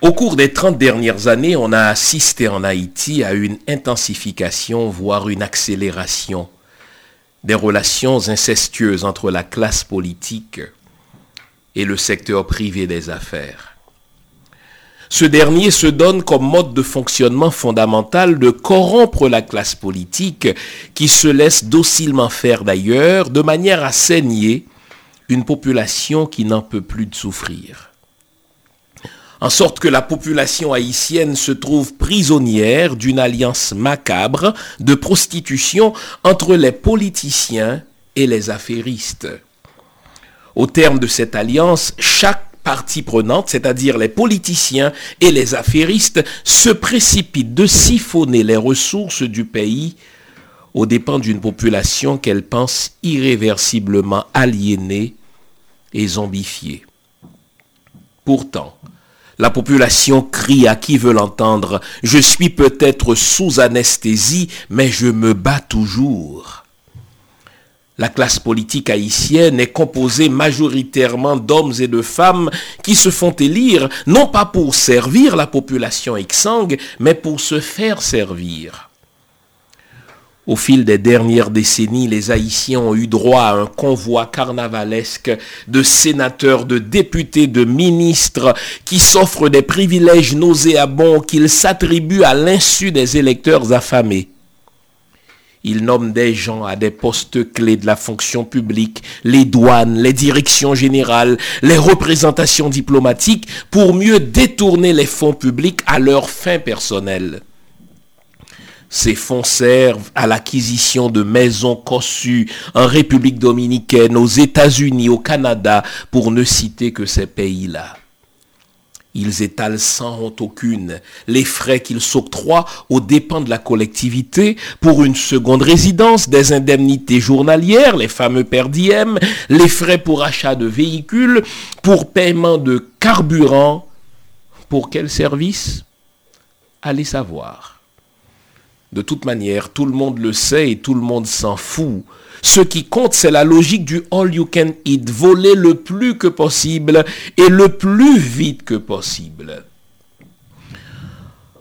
Au cours des 30 dernières années, on a assisté en Haïti à une intensification, voire une accélération des relations incestueuses entre la classe politique et le secteur privé des affaires. Ce dernier se donne comme mode de fonctionnement fondamental de corrompre la classe politique qui se laisse docilement faire d'ailleurs de manière à saigner une population qui n'en peut plus de souffrir en sorte que la population haïtienne se trouve prisonnière d'une alliance macabre de prostitution entre les politiciens et les affairistes. Au terme de cette alliance, chaque partie prenante, c'est-à-dire les politiciens et les affairistes, se précipitent de siphonner les ressources du pays aux dépens d'une population qu'elle pense irréversiblement aliénée et zombifiée. Pourtant, la population crie à qui veut l'entendre. Je suis peut-être sous anesthésie, mais je me bats toujours. La classe politique haïtienne est composée majoritairement d'hommes et de femmes qui se font élire non pas pour servir la population exsangue, mais pour se faire servir. Au fil des dernières décennies, les Haïtiens ont eu droit à un convoi carnavalesque de sénateurs, de députés, de ministres qui s'offrent des privilèges nauséabonds qu'ils s'attribuent à l'insu des électeurs affamés. Ils nomment des gens à des postes clés de la fonction publique, les douanes, les directions générales, les représentations diplomatiques, pour mieux détourner les fonds publics à leurs fins personnelles. Ces fonds servent à l'acquisition de maisons conçues en République dominicaine, aux États-Unis, au Canada, pour ne citer que ces pays-là. Ils étalent sans honte aucune les frais qu'ils s'octroient aux dépens de la collectivité pour une seconde résidence, des indemnités journalières, les fameux perdièmes, les frais pour achat de véhicules, pour paiement de carburant. Pour quel service? Allez savoir. De toute manière, tout le monde le sait et tout le monde s'en fout. Ce qui compte, c'est la logique du all you can eat, voler le plus que possible et le plus vite que possible.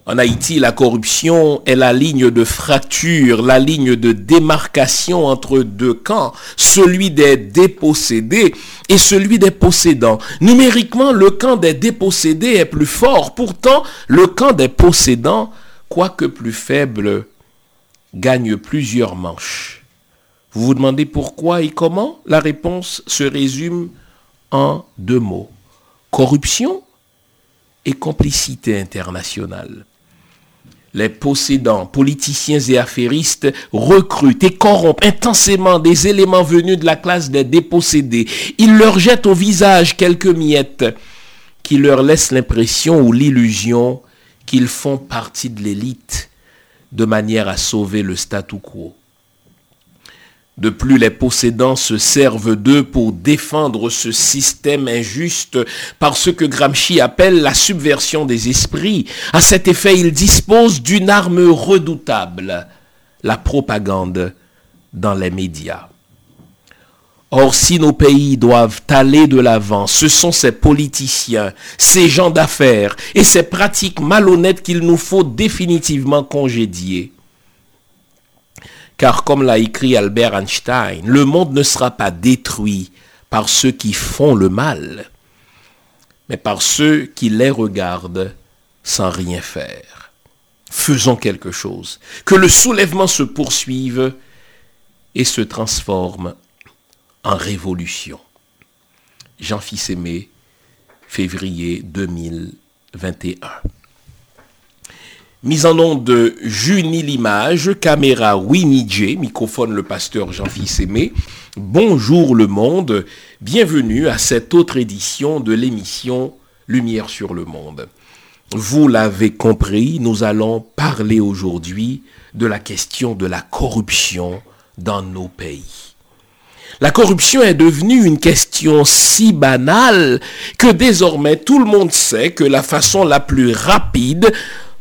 En Haïti, la corruption est la ligne de fracture, la ligne de démarcation entre deux camps, celui des dépossédés et celui des possédants. Numériquement, le camp des dépossédés est plus fort. Pourtant, le camp des possédants quoique plus faible, gagne plusieurs manches. Vous vous demandez pourquoi et comment La réponse se résume en deux mots. Corruption et complicité internationale. Les possédants, politiciens et affairistes recrutent et corrompent intensément des éléments venus de la classe des dépossédés. Ils leur jettent au visage quelques miettes qui leur laissent l'impression ou l'illusion qu'ils font partie de l'élite de manière à sauver le statu quo. De plus, les possédants se servent d'eux pour défendre ce système injuste par ce que Gramsci appelle la subversion des esprits. À cet effet, ils disposent d'une arme redoutable, la propagande dans les médias. Or, si nos pays doivent aller de l'avant, ce sont ces politiciens, ces gens d'affaires et ces pratiques malhonnêtes qu'il nous faut définitivement congédier. Car comme l'a écrit Albert Einstein, le monde ne sera pas détruit par ceux qui font le mal, mais par ceux qui les regardent sans rien faire. Faisons quelque chose, que le soulèvement se poursuive et se transforme en révolution. Jean Fils Aimé, février 2021. Mise en nom de Junie Limage, caméra Winnie J, microphone le pasteur Jean-Fils Aimé. Bonjour le monde, bienvenue à cette autre édition de l'émission Lumière sur le monde. Vous l'avez compris, nous allons parler aujourd'hui de la question de la corruption dans nos pays. La corruption est devenue une question si banale que désormais tout le monde sait que la façon la plus rapide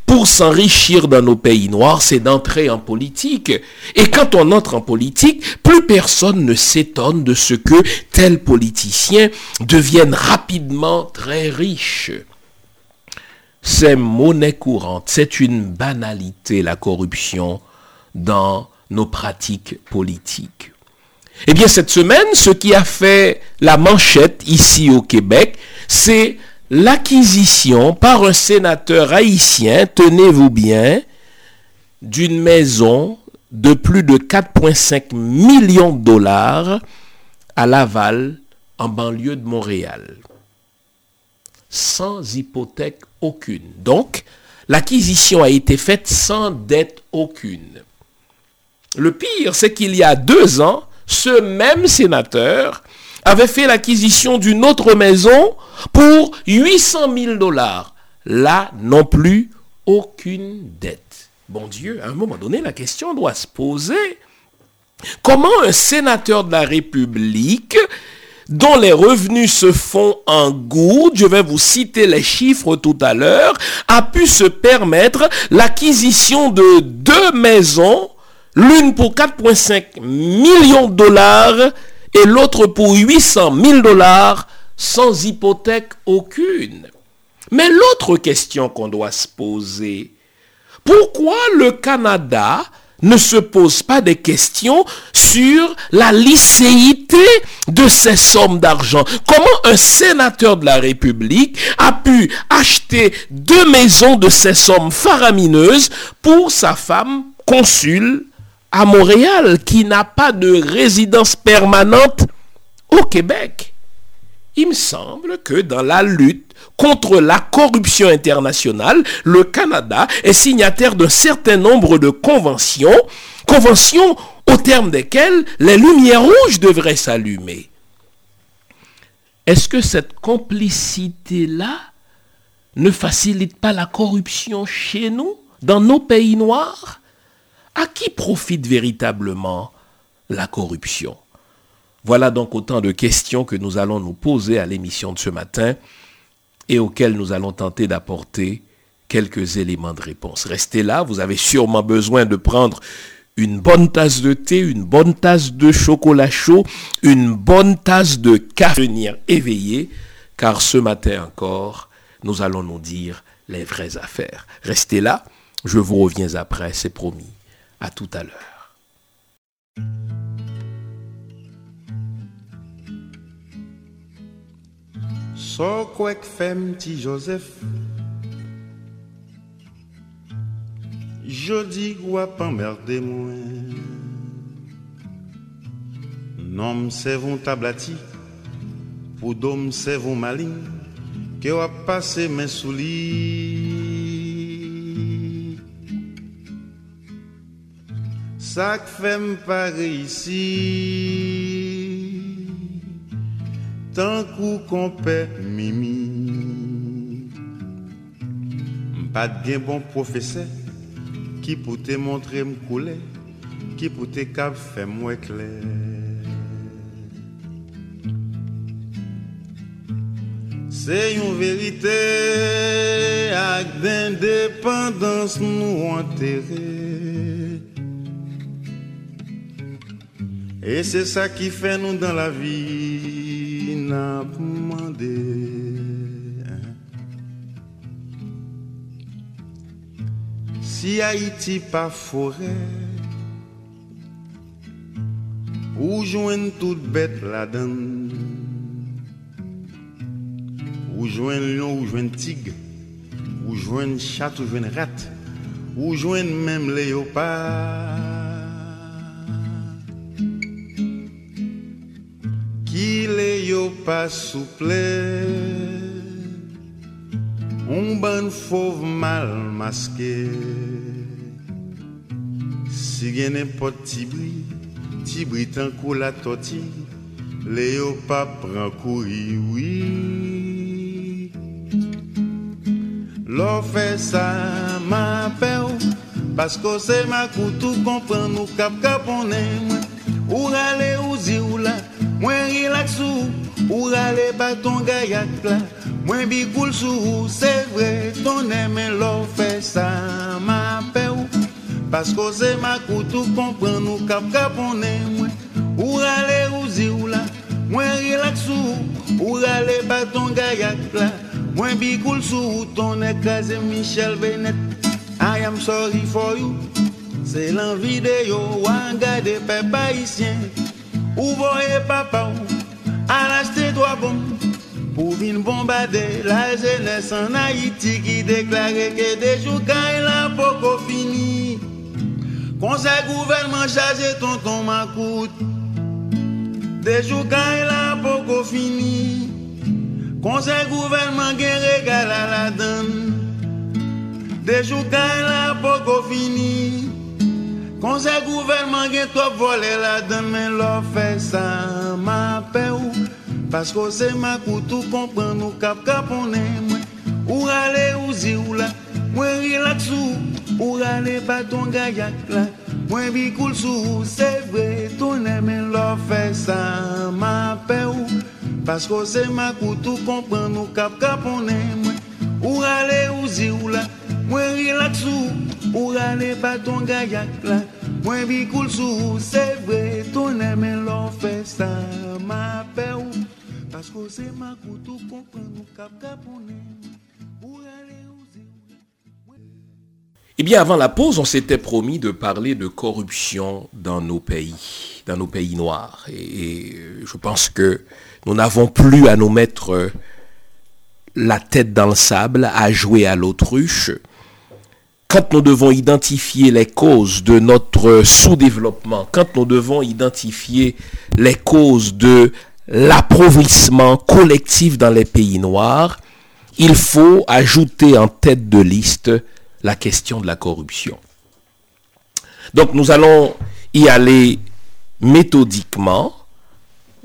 pour s'enrichir dans nos pays noirs, c'est d'entrer en politique. Et quand on entre en politique, plus personne ne s'étonne de ce que tel politicien devienne rapidement très riche. c'est monnaie courante, c'est une banalité la corruption dans nos pratiques politiques. Eh bien, cette semaine, ce qui a fait la manchette ici au Québec, c'est l'acquisition par un sénateur haïtien, tenez-vous bien, d'une maison de plus de 4,5 millions de dollars à Laval, en banlieue de Montréal. Sans hypothèque aucune. Donc, l'acquisition a été faite sans dette aucune. Le pire, c'est qu'il y a deux ans, ce même sénateur avait fait l'acquisition d'une autre maison pour 800 000 dollars. Là non plus, aucune dette. Bon Dieu, à un moment donné, la question doit se poser. Comment un sénateur de la République dont les revenus se font en gourde, je vais vous citer les chiffres tout à l'heure, a pu se permettre l'acquisition de deux maisons, l'une pour 4,5 millions de dollars et l'autre pour 800 000 dollars sans hypothèque aucune. Mais l'autre question qu'on doit se poser, pourquoi le Canada ne se pose pas des questions sur la licéité de ces sommes d'argent? Comment un sénateur de la République a pu acheter deux maisons de ces sommes faramineuses pour sa femme consul à Montréal qui n'a pas de résidence permanente au Québec. Il me semble que dans la lutte contre la corruption internationale, le Canada est signataire d'un certain nombre de conventions, conventions au terme desquelles les lumières rouges devraient s'allumer. Est-ce que cette complicité-là ne facilite pas la corruption chez nous, dans nos pays noirs? À qui profite véritablement la corruption? Voilà donc autant de questions que nous allons nous poser à l'émission de ce matin et auxquelles nous allons tenter d'apporter quelques éléments de réponse. Restez là, vous avez sûrement besoin de prendre une bonne tasse de thé, une bonne tasse de chocolat chaud, une bonne tasse de café, venir éveillé, car ce matin encore, nous allons nous dire les vraies affaires. Restez là, je vous reviens après, c'est promis. Tout à l'heure. So kwek fem ti Joseph. Jodi wap emmerde mwen. Nom se von tablati Pou dom se von malin Ke wap pase men sou li Sak fem pare isi Tan kou kompe mimi Mpad gen bon profese Ki pou te montre m koule Ki pou te kap fe mwen kler Se yon verite Ak den dependans nou anterre Et c'est ça qui fait nous dans la vie, n'a demandé. Si Haïti pas forêt, ou joigne toute bête donne, ou joigne lion, ou joigne tigre, ou joigne chat, ou joigne rat, ou joigne même léopard? Ki yo pas souple. Un ban fauve mal masqué. Si gen pot tibri Tibri tan kou la toti Le yo pa pran kouri oui. Fe sa ma ou Pasko se ma koutou kompran nou kap kaponem Ou rale ou zi ou la Mwen rilak sou, ou rale ba ton gayak la. Mwen bi koul sou, se vre ton eme lo fe sa ma pe ou. Pasko se ma koutou kompran nou kap kapone mwen. Ou rale ou zi ou la Mwen rilak sou, ou rale ton gayak la. Mwen bi koul sou ton ekaze Michel Benet. I am sorry for you Se lan videyo wan gade pe paisyen Ou voye papa Al achete dwa bon Pou vin bombade la jenes an Haiti Ki deklare ke de jou kany la poko fini Konsey gouvernement chaje ton ton makout De jou kany la poko fini Conseil gouvernement regal à la donne. Des jours quand la poko fini. Conseil gouvernement gen toi volé la. Mais l'on fait ça, ma paix Parce que c'est ma coutou comprend nous cap cap on est. Ou ou zi ou là? Moi relax ou. Ou aller ton gayak là? Moi bi cool sous. C'est vrai, ton mais l'on fait ça, ma paix parce que c'est ma koutou comprend nous cap cap on est Ou aller ou zi ou la Moi relax ou Ou aller pas ton gayak là? Eh bien, avant la pause, on s'était promis de parler de corruption dans nos pays, dans nos pays noirs. Et, je pense que nous n'avons plus à nous mettre euh, la tête dans le sable, à jouer à l'autruche. Quand nous devons identifier les causes de notre sous-développement, quand nous devons identifier les causes de l'appauvrissement collectif dans les pays noirs, il faut ajouter en tête de liste la question de la corruption. Donc nous allons y aller méthodiquement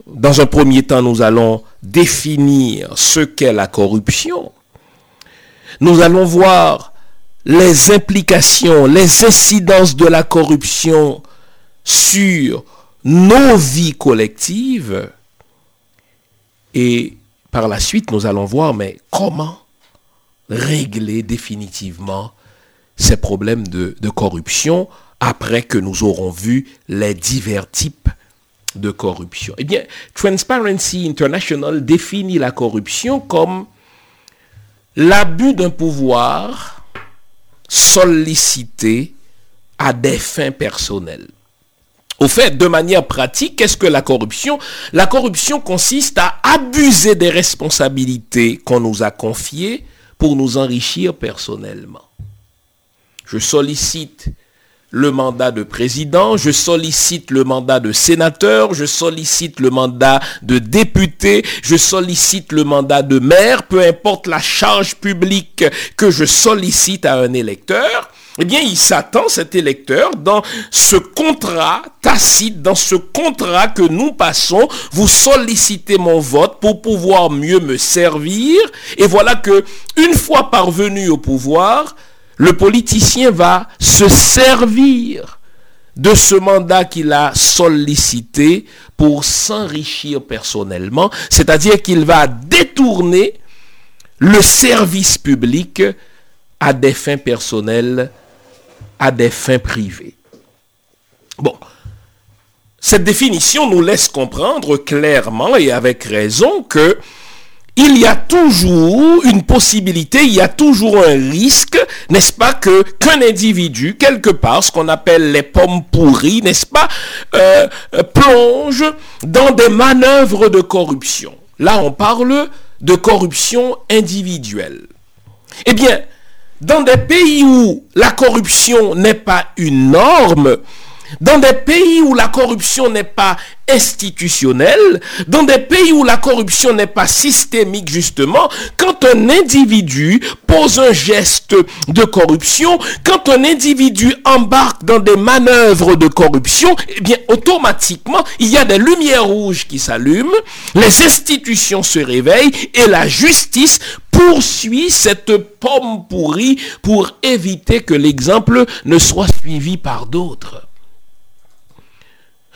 dans un premier temps, nous allons définir ce qu'est la corruption. Nous allons voir les implications, les incidences de la corruption sur nos vies collectives. Et par la suite, nous allons voir, mais comment régler définitivement ces problèmes de, corruption après que nous aurons vu les divers types de corruption. Eh bien, Transparency International définit la corruption comme l'abus d'un pouvoir sollicité à des fins personnelles. Au fait, de manière pratique, qu'est-ce que la corruption? La corruption consiste à abuser des responsabilités qu'on nous a confiées pour nous enrichir personnellement. Je sollicite le mandat de président, je sollicite le mandat de sénateur, je sollicite le mandat de député, je sollicite le mandat de maire, peu importe la charge publique que je sollicite à un électeur, eh bien, il s'attend, cet électeur, dans ce contrat tacite, dans ce contrat que nous passons, vous sollicitez mon vote pour pouvoir mieux me servir. Et voilà que, une fois parvenu au pouvoir, le politicien va se servir de ce mandat qu'il a sollicité pour s'enrichir personnellement, c'est-à-dire qu'il va détourner le service public à des fins personnelles, à des fins privées. Bon, cette définition nous laisse comprendre clairement et avec raison que il y a toujours une possibilité, il y a toujours un risque, n'est-ce pas, qu'un individu, quelque part, ce qu'on appelle les pommes pourries, n'est-ce pas, euh, euh, plonge dans des manœuvres de corruption. Là, on parle de corruption individuelle. Eh bien, dans des pays où la corruption n'est pas une norme, dans des pays où la corruption n'est pas institutionnelle, dans des pays où la corruption n'est pas systémique justement, quand un individu pose un geste de corruption, quand un individu embarque dans des manœuvres de corruption, eh bien automatiquement, il y a des lumières rouges qui s'allument, les institutions se réveillent et la justice poursuit cette pomme pourrie pour éviter que l'exemple ne soit suivi par d'autres.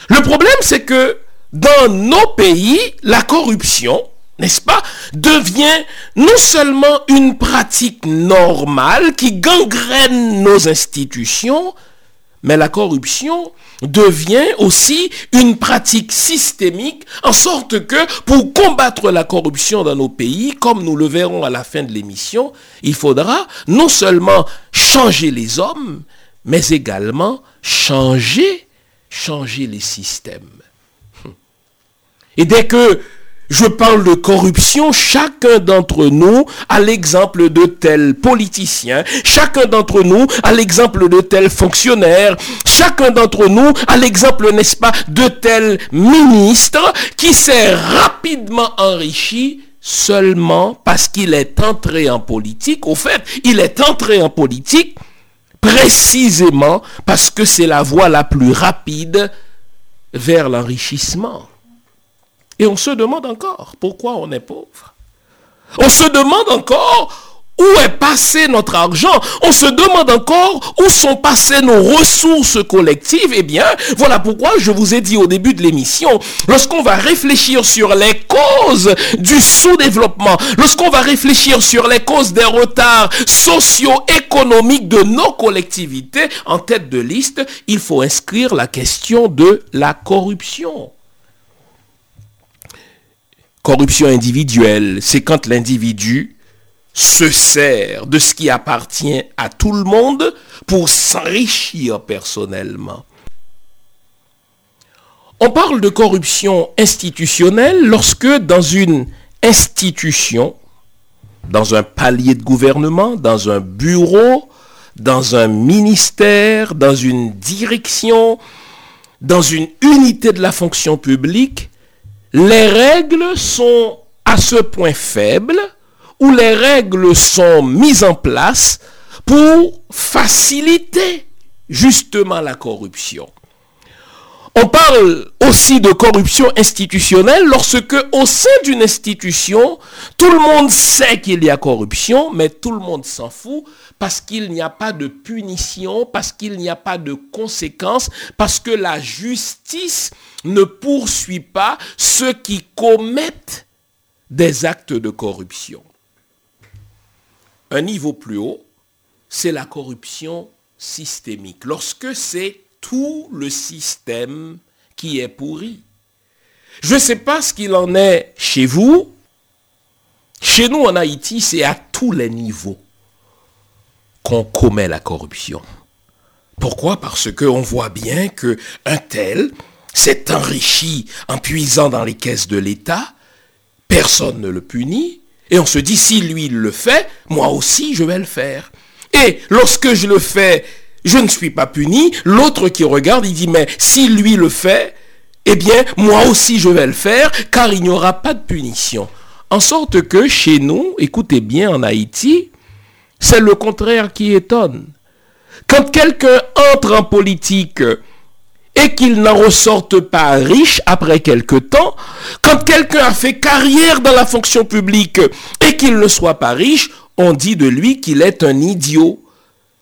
Le problème, c'est que dans nos pays, la corruption, n'est-ce pas, devient non seulement une pratique normale qui gangrène nos institutions, mais la corruption devient aussi une pratique systémique, en sorte que pour combattre la corruption dans nos pays, comme nous le verrons à la fin de l'émission, il faudra non seulement changer les hommes, mais également changer, changer les systèmes. Et dès que je parle de corruption, chacun d'entre nous a l'exemple de tel politicien, chacun d'entre nous a l'exemple de tel fonctionnaire, chacun d'entre nous a l'exemple, n'est-ce pas, de tel ministre qui s'est rapidement enrichi seulement parce qu'il est entré en politique. Au fait, il est entré en politique précisément parce que c'est la voie la plus rapide vers l'enrichissement. Et on se demande encore pourquoi on est pauvre. On se demande encore où est passé notre argent? On se demande encore où sont passées nos ressources collectives Eh bien, voilà pourquoi je vous ai dit au début de l'émission, lorsqu'on va réfléchir sur les causes du sous-développement, lorsqu'on va réfléchir sur les causes des retards socio-économiques de nos collectivités, en tête de liste, il faut inscrire la question de la corruption. Corruption individuelle, c'est quand l'individu se sert de ce qui appartient à tout le monde pour s'enrichir personnellement. On parle de corruption institutionnelle lorsque dans une institution, dans un palier de gouvernement, dans un bureau, dans un ministère, dans une direction, dans une unité de la fonction publique, les règles sont à ce point faibles où les règles sont mises en place pour faciliter justement la corruption. On parle aussi de corruption institutionnelle lorsque au sein d'une institution, tout le monde sait qu'il y a corruption, mais tout le monde s'en fout parce qu'il n'y a pas de punition, parce qu'il n'y a pas de conséquences, parce que la justice ne poursuit pas ceux qui commettent des actes de corruption. Un niveau plus haut, c'est la corruption systémique. Lorsque c'est tout le système qui est pourri. Je ne sais pas ce qu'il en est chez vous. Chez nous en Haïti, c'est à tous les niveaux qu'on commet la corruption. Pourquoi? Parce qu'on voit bien qu'un tel s'est enrichi en puisant dans les caisses de l'État, personne ne le punit, et on se dit, si lui le fait, moi aussi je vais le faire. Et lorsque je le fais, je ne suis pas puni. L'autre qui regarde, il dit, mais si lui le fait, eh bien, moi aussi je vais le faire, car il n'y aura pas de punition. En sorte que chez nous, écoutez bien, en Haïti, c'est le contraire qui étonne. Quand quelqu'un entre en politique et qu'il n'en ressorte pas riche après quelque temps, quand quelqu'un a fait carrière dans la fonction publique et qu'il ne soit pas riche, on dit de lui qu'il est un idiot.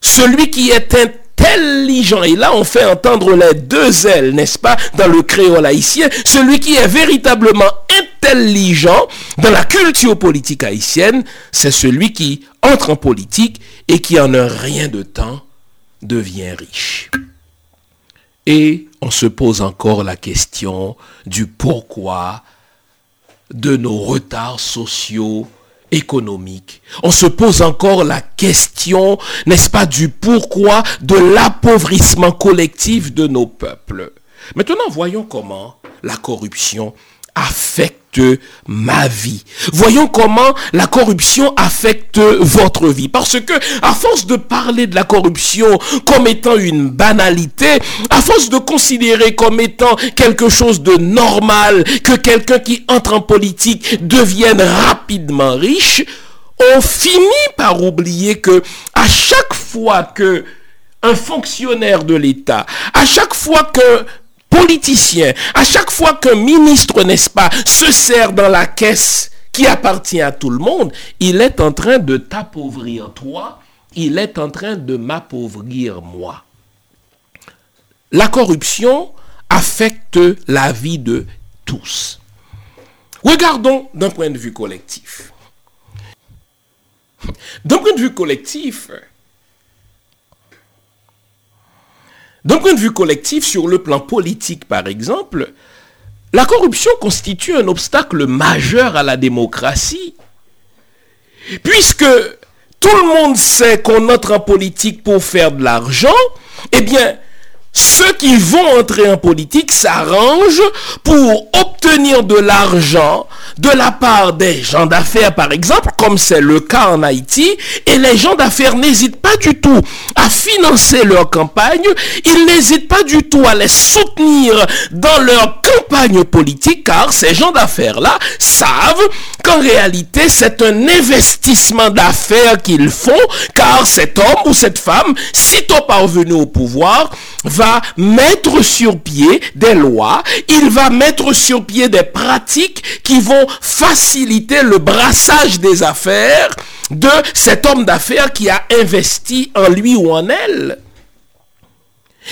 Celui qui est intelligent, et là on fait entendre les deux ailes, n'est-ce pas, dans le créole haïtien, celui qui est véritablement intelligent dans la culture politique haïtienne, c'est celui qui entre en politique et qui en un rien de temps devient riche. Et on se pose encore la question du pourquoi de nos retards sociaux économiques. On se pose encore la question, n'est-ce pas, du pourquoi de l'appauvrissement collectif de nos peuples. Maintenant, voyons comment la corruption affecte ma vie. Voyons comment la corruption affecte votre vie. Parce que, à force de parler de la corruption comme étant une banalité, à force de considérer comme étant quelque chose de normal que quelqu'un qui entre en politique devienne rapidement riche, on finit par oublier que à chaque fois que un fonctionnaire de l'État, à chaque fois que politicien, à chaque fois qu'un ministre, n'est-ce pas, se sert dans la caisse qui appartient à tout le monde, il est en train de t'appauvrir toi, il est en train de m'appauvrir moi. La corruption affecte la vie de tous. Regardons d'un point de vue collectif. D'un point de vue collectif, D'un point de vue collectif, sur le plan politique par exemple, la corruption constitue un obstacle majeur à la démocratie. Puisque tout le monde sait qu'on entre en politique pour faire de l'argent, eh bien, ceux qui vont entrer en politique s'arrangent pour obtenir de l'argent de la part des gens d'affaires, par exemple, comme c'est le cas en Haïti, et les gens d'affaires n'hésitent pas du tout à financer leur campagne, ils n'hésitent pas du tout à les soutenir dans leur campagne politique, car ces gens d'affaires-là savent qu'en réalité, c'est un investissement d'affaires qu'ils font, car cet homme ou cette femme, sitôt parvenu au pouvoir, va mettre sur pied des lois, il va mettre sur pied des pratiques qui vont faciliter le brassage des affaires de cet homme d'affaires qui a investi en lui ou en elle.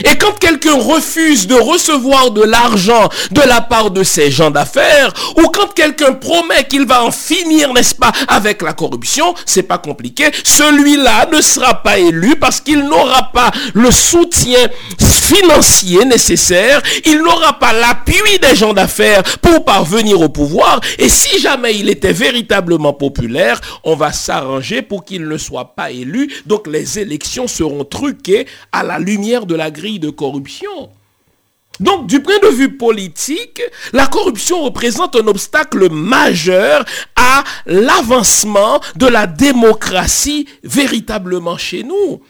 Et quand quelqu'un refuse de recevoir de l'argent de la part de ces gens d'affaires, ou quand quelqu'un promet qu'il va en finir, n'est-ce pas, avec la corruption, c'est pas compliqué. Celui-là ne sera pas élu parce qu'il n'aura pas le soutien financier nécessaire, il n'aura pas l'appui des gens d'affaires pour parvenir au pouvoir. Et si jamais il était véritablement populaire, on va s'arranger pour qu'il ne soit pas élu. Donc les élections seront truquées à la lumière de la grille de corruption. Donc, du point de vue politique, la corruption représente un obstacle majeur à l'avancement de la démocratie véritablement chez nous.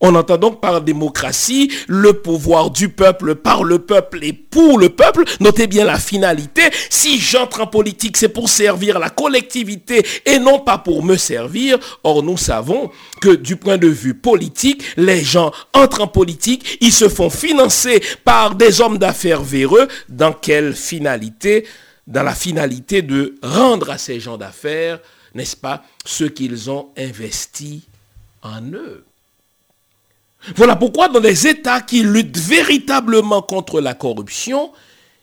On entend donc par démocratie le pouvoir du peuple par le peuple et pour le peuple. Notez bien la finalité. Si j'entre en politique, c'est pour servir la collectivité et non pas pour me servir. Or, nous savons que du point de vue politique, les gens entrent en politique, ils se font financer par des hommes d'affaires véreux. Dans quelle finalité? Dans la finalité de rendre à ces gens d'affaires, n'est-ce pas, ce qu'ils ont investi en eux. Voilà pourquoi dans les États qui luttent véritablement contre la corruption,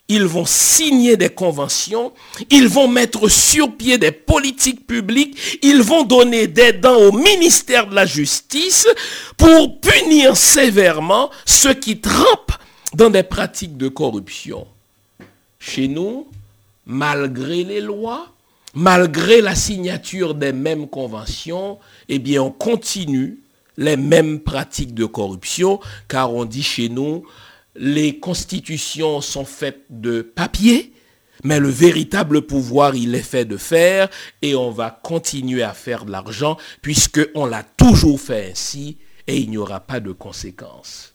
ils vont signer des conventions, ils vont mettre sur pied des politiques publiques, ils vont donner des dents au ministère de la Justice pour punir sévèrement ceux qui trempent dans des pratiques de corruption. Chez nous, malgré les lois, malgré la signature des mêmes conventions, eh bien on continue les mêmes pratiques de corruption, car on dit chez nous, les constitutions sont faites de papier, mais le véritable pouvoir, il est fait de fer, et on va continuer à faire de l'argent, puisqu'on l'a toujours fait ainsi, et il n'y aura pas de conséquences.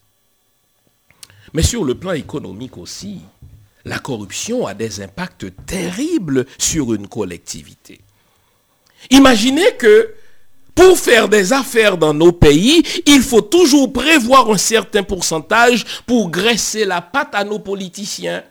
Mais sur le plan économique aussi, la corruption a des impacts terribles sur une collectivité. Imaginez que pour faire des affaires dans nos pays, il faut toujours prévoir un certain pourcentage pour graisser la patte à nos politiciens.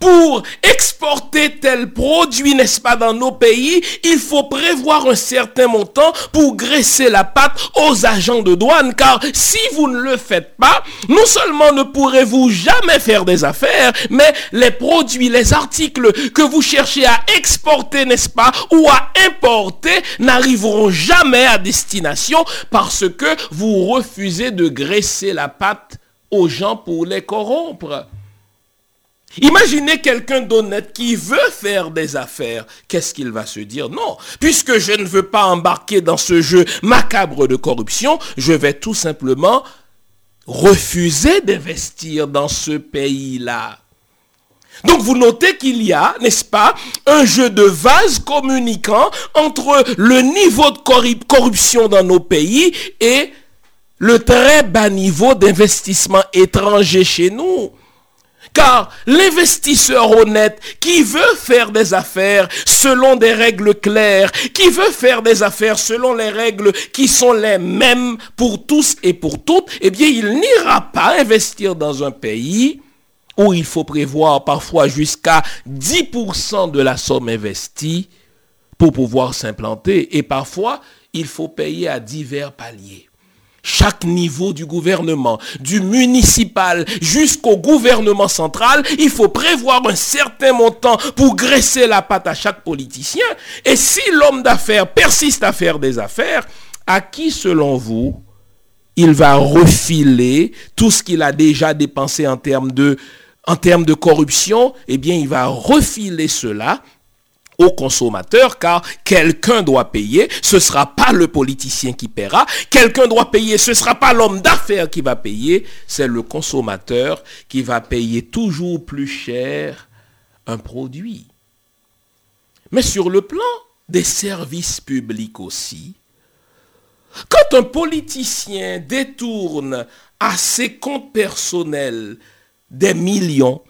Pour exporter tel produit, n'est-ce pas, dans nos pays, il faut prévoir un certain montant pour graisser la patte aux agents de douane. Car si vous ne le faites pas, non seulement ne pourrez-vous jamais faire des affaires, mais les produits, les articles que vous cherchez à exporter, n'est-ce pas, ou à importer, n'arriveront jamais à destination parce que vous refusez de graisser la patte aux gens pour les corrompre. Imaginez quelqu'un d'honnête qui veut faire des affaires. Qu'est-ce qu'il va se dire Non, puisque je ne veux pas embarquer dans ce jeu macabre de corruption, je vais tout simplement refuser d'investir dans ce pays-là. Donc vous notez qu'il y a, n'est-ce pas, un jeu de vase communicant entre le niveau de corruption dans nos pays et le très bas niveau d'investissement étranger chez nous. Car l'investisseur honnête qui veut faire des affaires selon des règles claires, qui veut faire des affaires selon les règles qui sont les mêmes pour tous et pour toutes, eh bien, il n'ira pas investir dans un pays où il faut prévoir parfois jusqu'à 10% de la somme investie pour pouvoir s'implanter. Et parfois, il faut payer à divers paliers chaque niveau du gouvernement, du municipal jusqu'au gouvernement central, il faut prévoir un certain montant pour graisser la patte à chaque politicien. Et si l'homme d'affaires persiste à faire des affaires, à qui, selon vous, il va refiler tout ce qu'il a déjà dépensé en termes de, corruption, eh bien, il va refiler cela au consommateur car quelqu'un doit payer, ce ne sera pas le politicien qui paiera, quelqu'un doit payer, ce ne sera pas l'homme d'affaires qui va payer, c'est le consommateur qui va payer toujours plus cher un produit. Mais sur le plan des services publics aussi, quand un politicien détourne à ses comptes personnels des millions,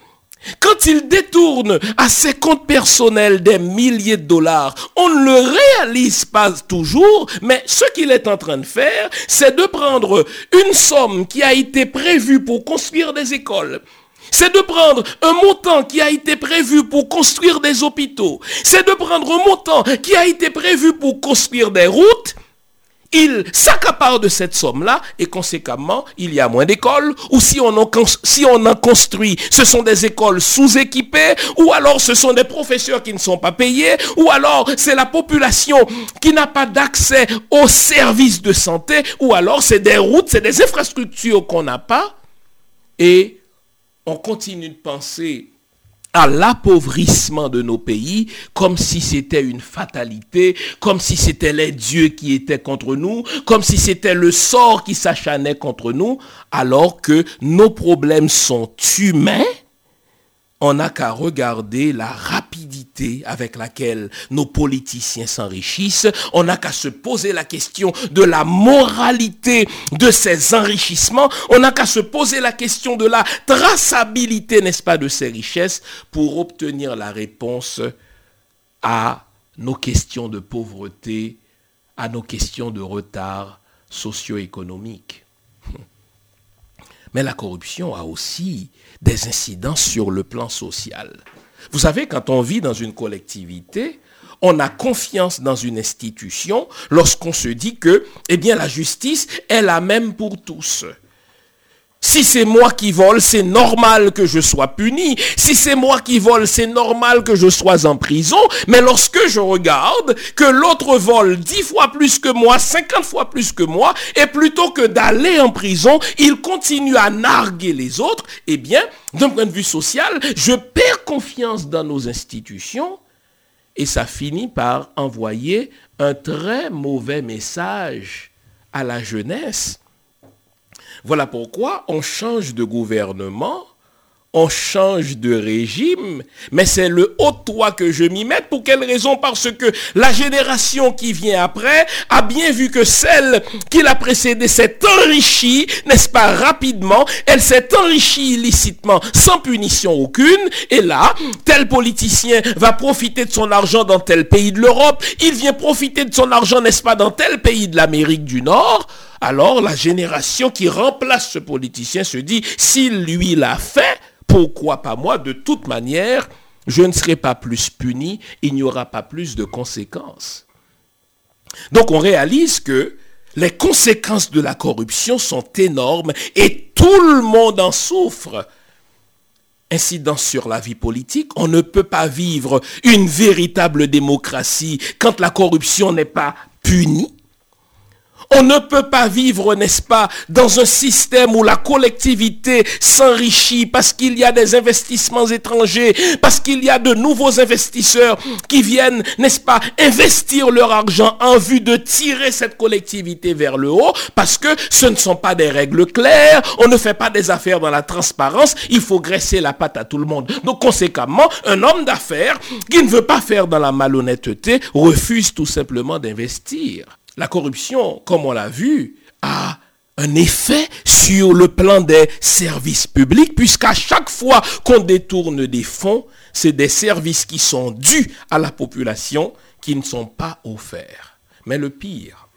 quand il détourne à ses comptes personnels des milliers de dollars, on ne le réalise pas toujours, mais ce qu'il est en train de faire, c'est de prendre une somme qui a été prévue pour construire des écoles, c'est de prendre un montant qui a été prévu pour construire des hôpitaux, c'est de prendre un montant qui a été prévu pour construire des routes, il s'accapare de cette somme-là et conséquemment, il y a moins d'écoles ou si on, en, construit, ce sont des écoles sous-équipées ou alors ce sont des professeurs qui ne sont pas payés ou alors c'est la population qui n'a pas d'accès aux services de santé ou alors c'est des routes, c'est des infrastructures qu'on n'a pas et on continue de penser à l'appauvrissement de nos pays comme si c'était une fatalité, comme si c'était les dieux qui étaient contre nous, comme si c'était le sort qui s'achanait contre nous, alors que nos problèmes sont humains on n'a qu'à regarder la rapidité avec laquelle nos politiciens s'enrichissent. On n'a qu'à se poser la question de la moralité de ces enrichissements. On n'a qu'à se poser la question de la traçabilité, n'est-ce pas, de ces richesses pour obtenir la réponse à nos questions de pauvreté, à nos questions de retard socio-économique. Mais la corruption a aussi des incidences sur le plan social. Vous savez, quand on vit dans une collectivité, on a confiance dans une institution lorsqu'on se dit que, eh bien, la justice est la même pour tous. Si c'est moi qui vole, c'est normal que je sois puni. Si c'est moi qui vole, c'est normal que je sois en prison. Mais lorsque je regarde que l'autre vole dix fois plus que moi, cinquante fois plus que moi, et plutôt que d'aller en prison, il continue à narguer les autres, eh bien, d'un point de vue social, je perds confiance dans nos institutions et ça finit par envoyer un très mauvais message à la jeunesse voilà pourquoi on change de gouvernement, on change de régime, mais c'est le haut toit que je m'y mette. Pour quelle raison? Parce que la génération qui vient après a bien vu que celle qui l'a précédée s'est enrichie, n'est-ce pas, rapidement. Elle s'est enrichie illicitement, sans punition aucune. Et là, tel politicien va profiter de son argent dans tel pays de l'Europe. Il vient profiter de son argent, n'est-ce pas, dans tel pays de l'Amérique du Nord alors la génération qui remplace ce politicien se dit, s'il lui l'a fait, pourquoi pas moi De toute manière, je ne serai pas plus puni, il n'y aura pas plus de conséquences. Donc on réalise que les conséquences de la corruption sont énormes et tout le monde en souffre. Incidence sur la vie politique, on ne peut pas vivre une véritable démocratie quand la corruption n'est pas punie. On ne peut pas vivre, n'est-ce pas, dans un système où la collectivité s'enrichit parce qu'il y a des investissements étrangers, parce qu'il y a de nouveaux investisseurs qui viennent, n'est-ce pas, investir leur argent en vue de tirer cette collectivité vers le haut, parce que ce ne sont pas des règles claires, on ne fait pas des affaires dans la transparence, il faut graisser la patte à tout le monde. Donc conséquemment, un homme d'affaires qui ne veut pas faire dans la malhonnêteté refuse tout simplement d'investir. La corruption, comme on l'a vu, a un effet sur le plan des services publics, puisqu'à chaque fois qu'on détourne des fonds, c'est des services qui sont dus à la population qui ne sont pas offerts. Mais le pire,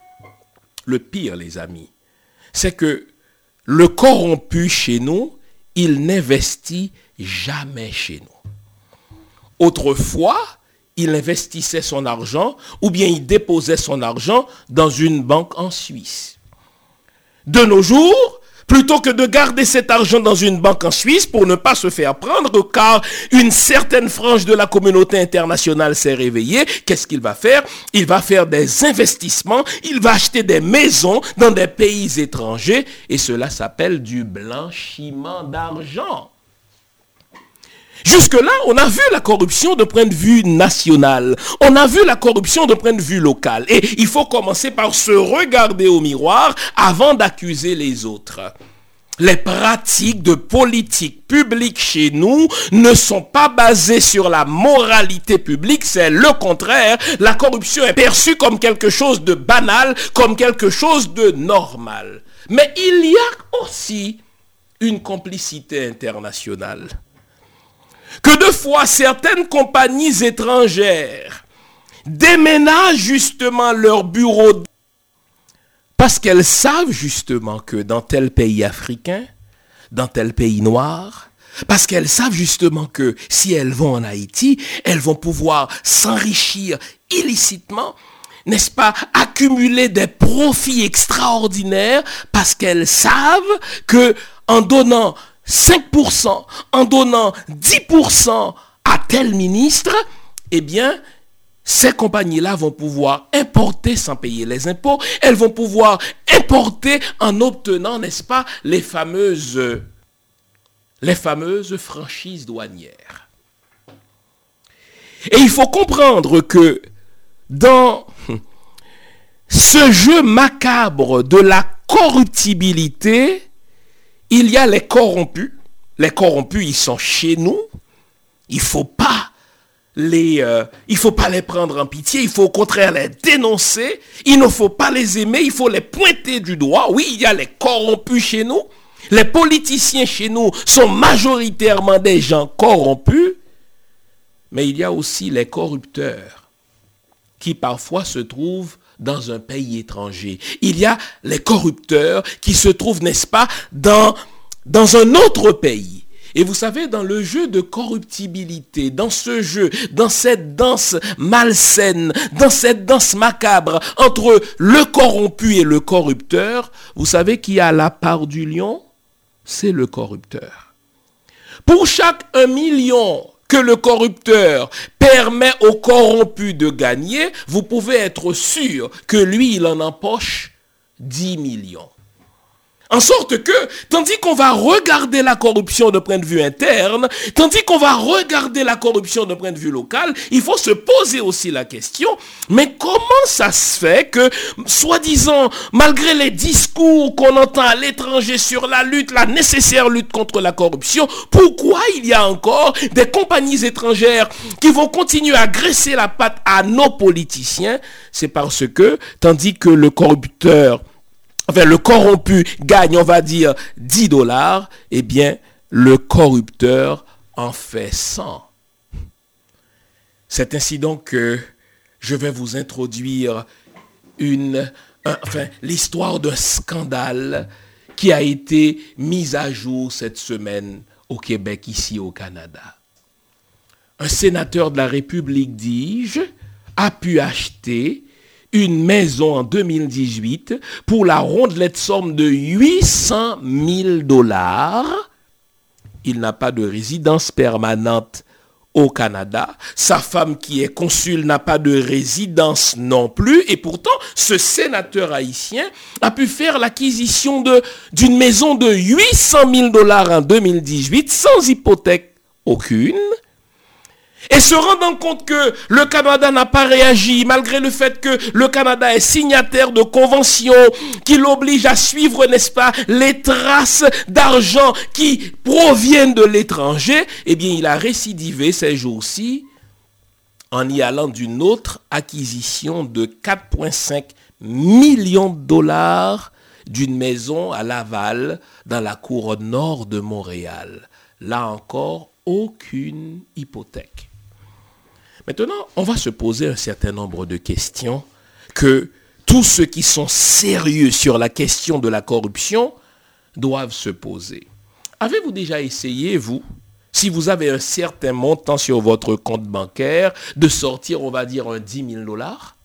le pire, les amis, c'est que le corrompu chez nous, il n'investit jamais chez nous. Autrefois, il investissait son argent ou bien il déposait son argent dans une banque en Suisse. De nos jours, plutôt que de garder cet argent dans une banque en Suisse pour ne pas se faire prendre, car une certaine frange de la communauté internationale s'est réveillée, qu'est-ce qu'il va faire? Il va faire des investissements, il va acheter des maisons dans des pays étrangers, et cela s'appelle du blanchiment d'argent. Jusque-là, on a vu la corruption de point de vue national. On a vu la corruption de point de vue local. Et il faut commencer par se regarder au miroir avant d'accuser les autres. Les pratiques de politique publique chez nous ne sont pas basées sur la moralité publique, c'est le contraire. La corruption est perçue comme quelque chose de banal, comme quelque chose de normal. Mais il y a aussi une complicité internationale que de fois certaines compagnies étrangères déménagent justement leur bureau parce qu'elles savent justement que dans tel pays africain, dans tel pays noir, parce qu'elles savent justement que si elles vont en Haïti, elles vont pouvoir s'enrichir illicitement, n'est-ce pas, accumuler des profits extraordinaires parce qu'elles savent que en donnant 5% en donnant 10% à tel ministre, eh bien, ces compagnies-là vont pouvoir importer sans payer les impôts. Elles vont pouvoir importer en obtenant, n'est-ce pas, les fameuses, franchises douanières. Et il faut comprendre que dans ce jeu macabre de la corruptibilité, il y a les corrompus. Les corrompus, ils sont chez nous. Il faut euh, il faut pas les prendre en pitié. Il faut au contraire les dénoncer. Il ne faut pas les aimer. Il faut les pointer du doigt. Oui, il y a les corrompus chez nous. Les politiciens chez nous sont majoritairement des gens corrompus. Mais il y a aussi les corrupteurs qui parfois se trouvent dans un pays étranger. Il y a les corrupteurs qui se trouvent, n'est-ce pas, dans, dans un autre pays. Et vous savez, dans le jeu de corruptibilité, dans ce jeu, dans cette danse malsaine, dans cette danse macabre entre le corrompu et le corrupteur, vous savez qui a la part du lion? C'est le corrupteur. Pour chaque un million que le corrupteur permet au corrompu de gagner, vous pouvez être sûr que lui, il en empoche 10 millions. En sorte que, tandis qu'on va regarder la corruption de point de vue interne, tandis qu'on va regarder la corruption de point de vue local, il faut se poser aussi la question, mais comment ça se fait que, soi-disant, malgré les discours qu'on entend à l'étranger sur la lutte, la nécessaire lutte contre la corruption, pourquoi il y a encore des compagnies étrangères qui vont continuer à graisser la patte à nos politiciens? C'est parce que, tandis que le corrupteur enfin le corrompu gagne, on va dire, 10 dollars, eh bien, le corrupteur en fait 100. C'est ainsi donc que je vais vous introduire une, enfin, l'histoire d'un scandale qui a été mis à jour cette semaine au Québec, ici au Canada. Un sénateur de la République, dis-je, a pu acheter une maison en 2018 pour la rondelette somme de 800 000 dollars. Il n'a pas de résidence permanente au Canada. Sa femme qui est consul n'a pas de résidence non plus. Et pourtant, ce sénateur haïtien a pu faire l'acquisition d'une maison de 800 000 dollars en 2018 sans hypothèque aucune et se rendant compte que le Canada n'a pas réagi, malgré le fait que le Canada est signataire de conventions qui l'obligent à suivre, n'est-ce pas, les traces d'argent qui proviennent de l'étranger, eh bien, il a récidivé ces jours-ci en y allant d'une autre acquisition de 4,5 millions de dollars d'une maison à Laval, dans la couronne nord de Montréal. Là encore, aucune hypothèque. Maintenant, on va se poser un certain nombre de questions que tous ceux qui sont sérieux sur la question de la corruption doivent se poser. Avez-vous déjà essayé, vous, si vous avez un certain montant sur votre compte bancaire, de sortir, on va dire, un 10 000 dollars?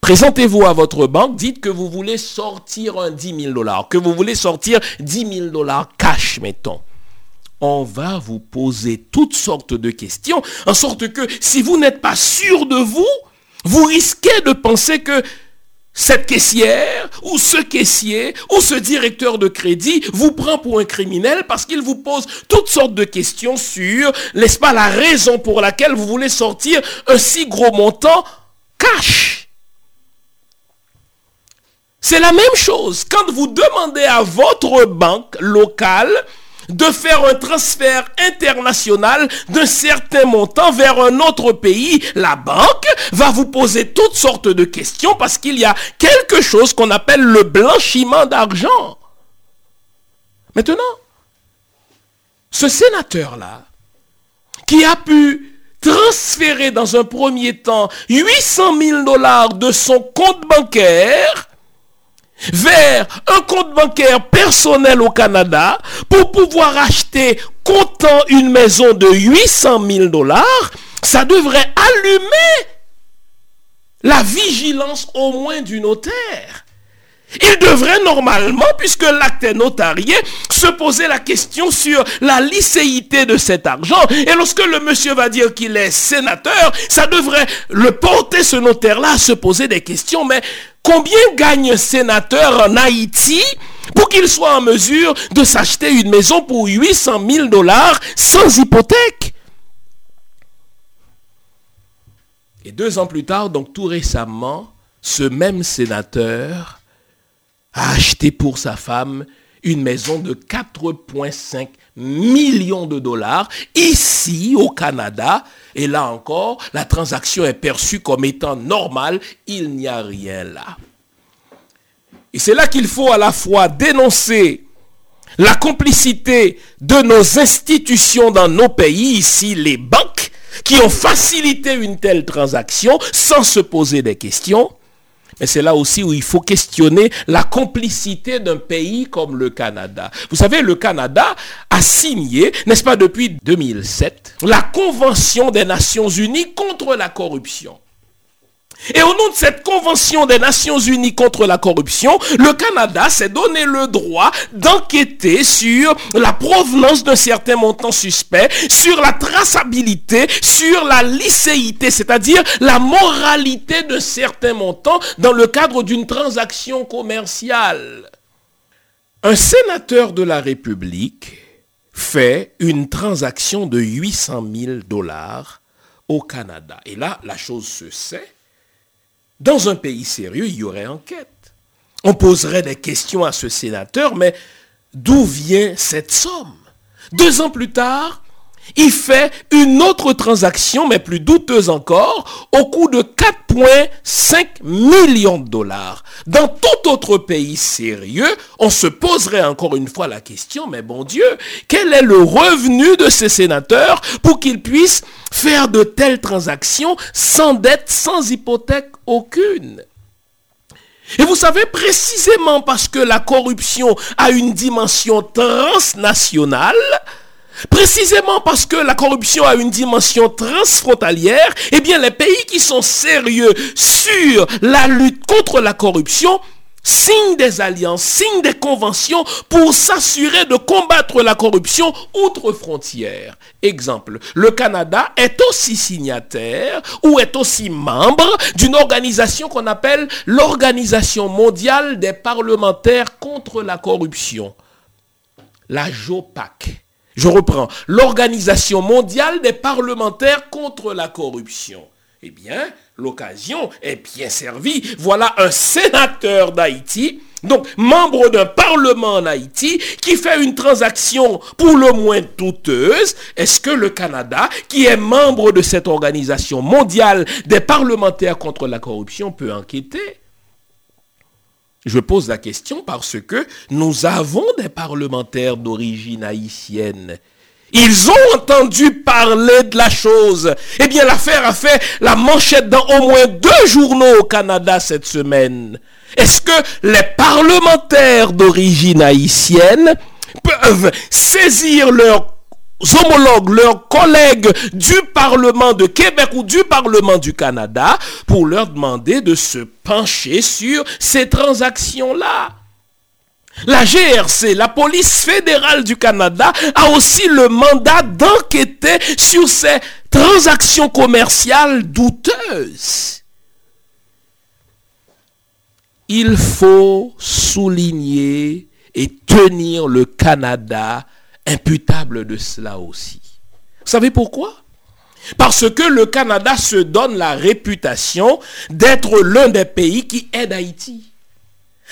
Présentez-vous à votre banque, dites que vous voulez sortir un 10 000 dollars, que vous voulez sortir 10 000 dollars cash, mettons. On va vous poser toutes sortes de questions, en sorte que si vous n'êtes pas sûr de vous, vous risquez de penser que cette caissière ou ce caissier ou ce directeur de crédit vous prend pour un criminel parce qu'il vous pose toutes sortes de questions sur, n'est-ce pas, la raison pour laquelle vous voulez sortir un si gros montant cash. C'est la même chose quand vous demandez à votre banque locale de faire un transfert international d'un certain montant vers un autre pays, la banque va vous poser toutes sortes de questions parce qu'il y a quelque chose qu'on appelle le blanchiment d'argent. Maintenant, ce sénateur-là, qui a pu transférer dans un premier temps 800 000 dollars de son compte bancaire vers un compte bancaire personnel au Canada pour pouvoir acheter comptant une maison de 800 000 dollars, ça devrait allumer la vigilance au moins du notaire. Il devrait normalement, puisque l'acte est notarié, se poser la question sur la licéité de cet argent. Et lorsque le monsieur va dire qu'il est sénateur, ça devrait le porter, ce notaire-là, à se poser des questions. Mais combien gagne un sénateur en Haïti pour qu'il soit en mesure de s'acheter une maison pour 800 000 dollars sans hypothèque? Et deux ans plus tard, donc tout récemment, ce même sénateur a acheté pour sa femme une maison de 4,5 millions de dollars ici au Canada. Et là encore, la transaction est perçue comme étant normale. Il n'y a rien là. Et c'est là qu'il faut à la fois dénoncer la complicité de nos institutions dans nos pays, ici les banques, qui ont facilité une telle transaction sans se poser des questions. Mais c'est là aussi où il faut questionner la complicité d'un pays comme le Canada. Vous savez, le Canada a signé, n'est-ce pas, depuis 2007, la Convention des Nations Unies contre la corruption. Et au nom de cette Convention des Nations Unies contre la corruption, le Canada s'est donné le droit d'enquêter sur la provenance d'un certain montant suspect, sur la traçabilité, sur la licéité, c'est-à-dire la moralité de certains montants dans le cadre d'une transaction commerciale. Un sénateur de la République fait une transaction de 800 000 dollars au Canada. Et là, la chose se sait dans un pays sérieux, il y aurait enquête. On poserait des questions à ce sénateur, mais d'où vient cette somme? Deux ans plus tard, il fait une autre transaction, mais plus douteuse encore, au coût de 4,5 millions de dollars. Dans tout autre pays sérieux, on se poserait encore une fois la question, mais bon Dieu, quel est le revenu de ces sénateurs pour qu'ils puissent faire de telles transactions sans dette, sans hypothèque aucune? Et vous savez, précisément parce que la corruption a une dimension transnationale, Précisément parce que la corruption a une dimension transfrontalière, eh bien les pays qui sont sérieux sur la lutte contre la corruption signent des alliances, signent des conventions pour s'assurer de combattre la corruption outre frontières. Exemple, le Canada est aussi signataire ou est aussi membre d'une organisation qu'on appelle l'Organisation mondiale des parlementaires contre la corruption, la JOPAC. Je reprends. L'Organisation mondiale des parlementaires contre la corruption. Eh bien, l'occasion est bien servie. Voilà un sénateur d'Haïti, donc membre d'un parlement en Haïti, qui fait une transaction pour le moins douteuse. Est-ce que le Canada, qui est membre de cette organisation mondiale des parlementaires contre la corruption, peut enquêter? Je pose la question parce que nous avons des parlementaires d'origine haïtienne. Ils ont entendu parler de la chose. Eh bien, l'affaire a fait la manchette dans au moins deux journaux au Canada cette semaine. Est-ce que les parlementaires d'origine haïtienne peuvent saisir leur homologues, leurs collègues du Parlement de Québec ou du Parlement du Canada pour leur demander de se pencher sur ces transactions-là. La GRC, la police fédérale du Canada, a aussi le mandat d'enquêter sur ces transactions commerciales douteuses. Il faut souligner et tenir le Canada imputable de cela aussi. Vous savez pourquoi? Parce que le Canada se donne la réputation d'être l'un des pays qui aide Haïti.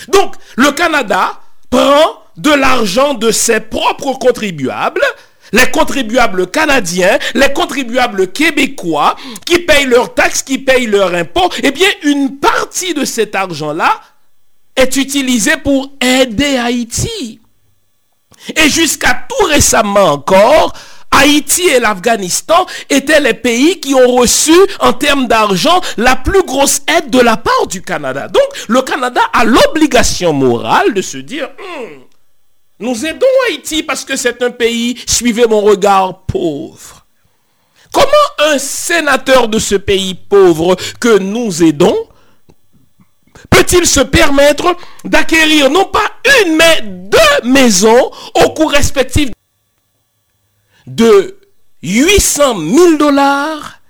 Donc, le Canada prend de l'argent de ses propres contribuables, les contribuables canadiens, les contribuables québécois, qui payent leurs taxes, qui payent leurs impôts, eh bien, une partie de cet argent-là est utilisée pour aider Haïti. Et jusqu'à tout récemment encore, Haïti et l'Afghanistan étaient les pays qui ont reçu en termes d'argent la plus grosse aide de la part du Canada. Donc le Canada a l'obligation morale de se dire, hmm, nous aidons Haïti parce que c'est un pays, suivez mon regard, pauvre. Comment un sénateur de ce pays pauvre que nous aidons peut-il se permettre d'acquérir non pas une, mais deux maisons au coût respectif de 800 000 dollars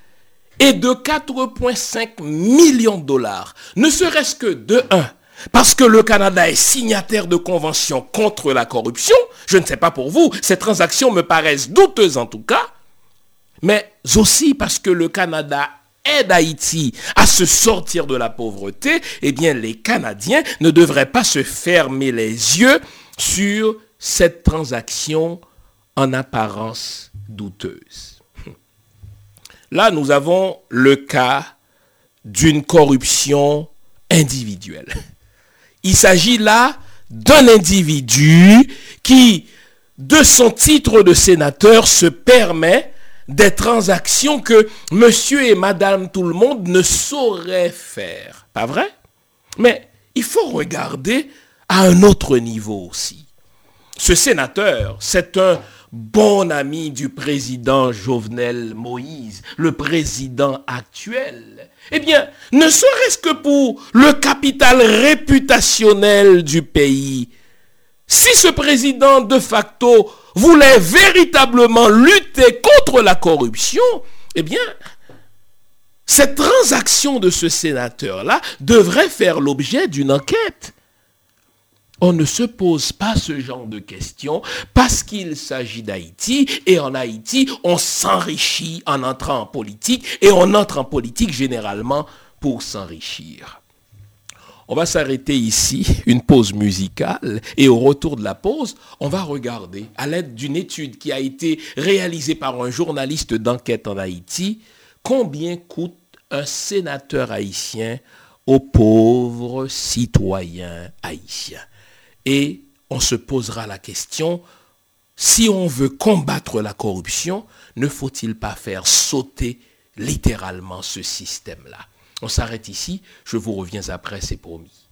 et de 4,5 millions de dollars? Ne serait-ce que de 1. Parce que le Canada est signataire de conventions contre la corruption. Je ne sais pas pour vous, ces transactions me paraissent douteuses en tout cas. Mais aussi parce que le Canada aide Haïti à se sortir de la pauvreté, eh bien les Canadiens ne devraient pas se fermer les yeux sur cette transaction en apparence douteuse. Là, nous avons le cas d'une corruption individuelle. Il s'agit là d'un individu qui, de son titre de sénateur, se permet des transactions que monsieur et madame tout le monde ne sauraient faire. Pas vrai? Mais il faut regarder à un autre niveau aussi. Ce sénateur, c'est un bon ami du président Jovenel Moïse, le président actuel. Eh bien, ne serait-ce que pour le capital réputationnel du pays, si ce président de facto voulait véritablement lutter contre la corruption, eh bien, cette transaction de ce sénateur-là devrait faire l'objet d'une enquête. On ne se pose pas ce genre de questions parce qu'il s'agit d'Haïti et en Haïti, on s'enrichit en entrant en politique et on entre en politique généralement pour s'enrichir. On va s'arrêter ici, une pause musicale, et au retour de la pause, on va regarder, à l'aide d'une étude qui a été réalisée par un journaliste d'enquête en Haïti, combien coûte un sénateur haïtien aux pauvres citoyens haïtiens. Et on se posera la question, si on veut combattre la corruption, ne faut-il pas faire sauter littéralement ce système-là? On s'arrête ici, je vous reviens après, c'est promis.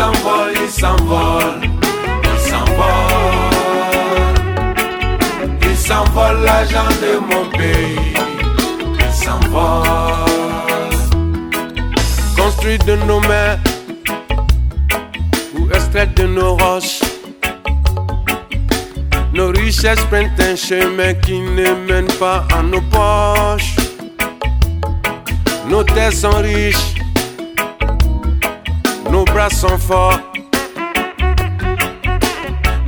S'envole, il s'envole, il s'envole, il s'envole. L'argent de mon pays, il s'envole. Construit de nos mains extraite de nos roches. Nos richesses prennent un chemin qui ne mène pas à nos poches. Nos terres sont riches, nos bras sont forts.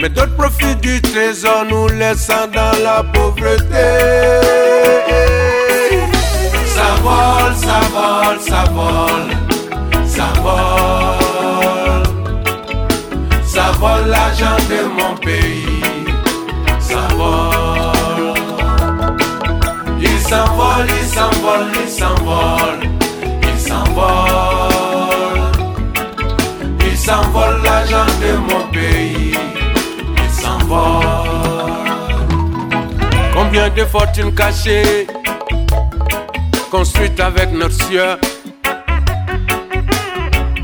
Mais d'autres profitent du trésor, nous laissant dans la pauvreté. Ça vole, ça vole, ça vole, ça vole. Ça vole l'argent de mon pays, ça vole. Il s'envole, il s'envole, il s'envole, il s'envole. S'envole l'argent de mon pays, il s'envole. Combien de fortunes cachées, construites avec notre sueur?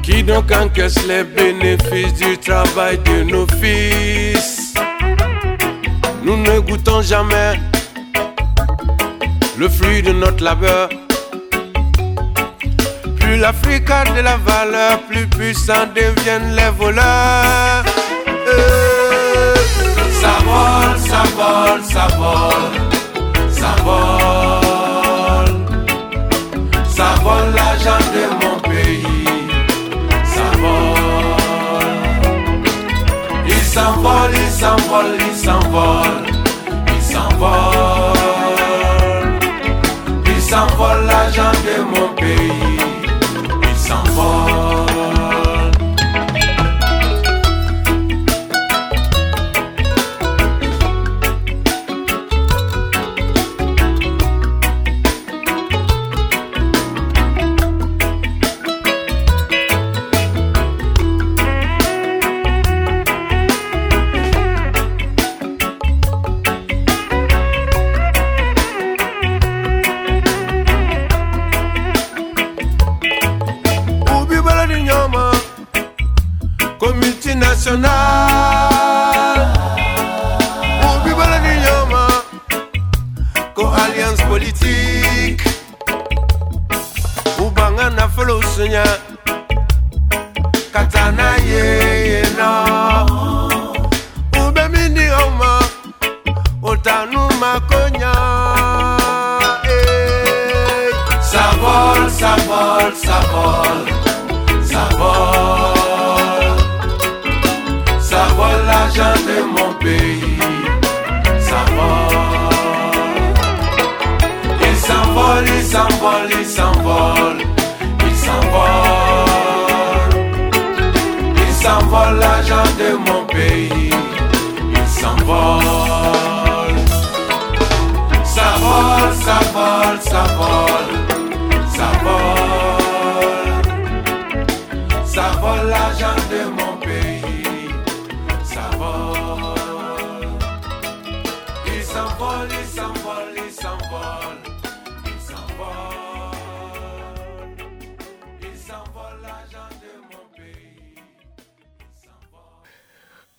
Qui donc encaisse les bénéfices du travail de nos fils? Nous ne goûtons jamais le fruit de notre labeur. Plus l'Afrique a de la valeur, plus puissants deviennent les voleurs. Euh, ça vole, ça vole, ça vole, ça vole. Ça vole l'argent de mon pays. Ça vole. Il s'envole, il s'envole, il s'envole. Il s'envole. Il s'envole l'argent de mon pays. nacional.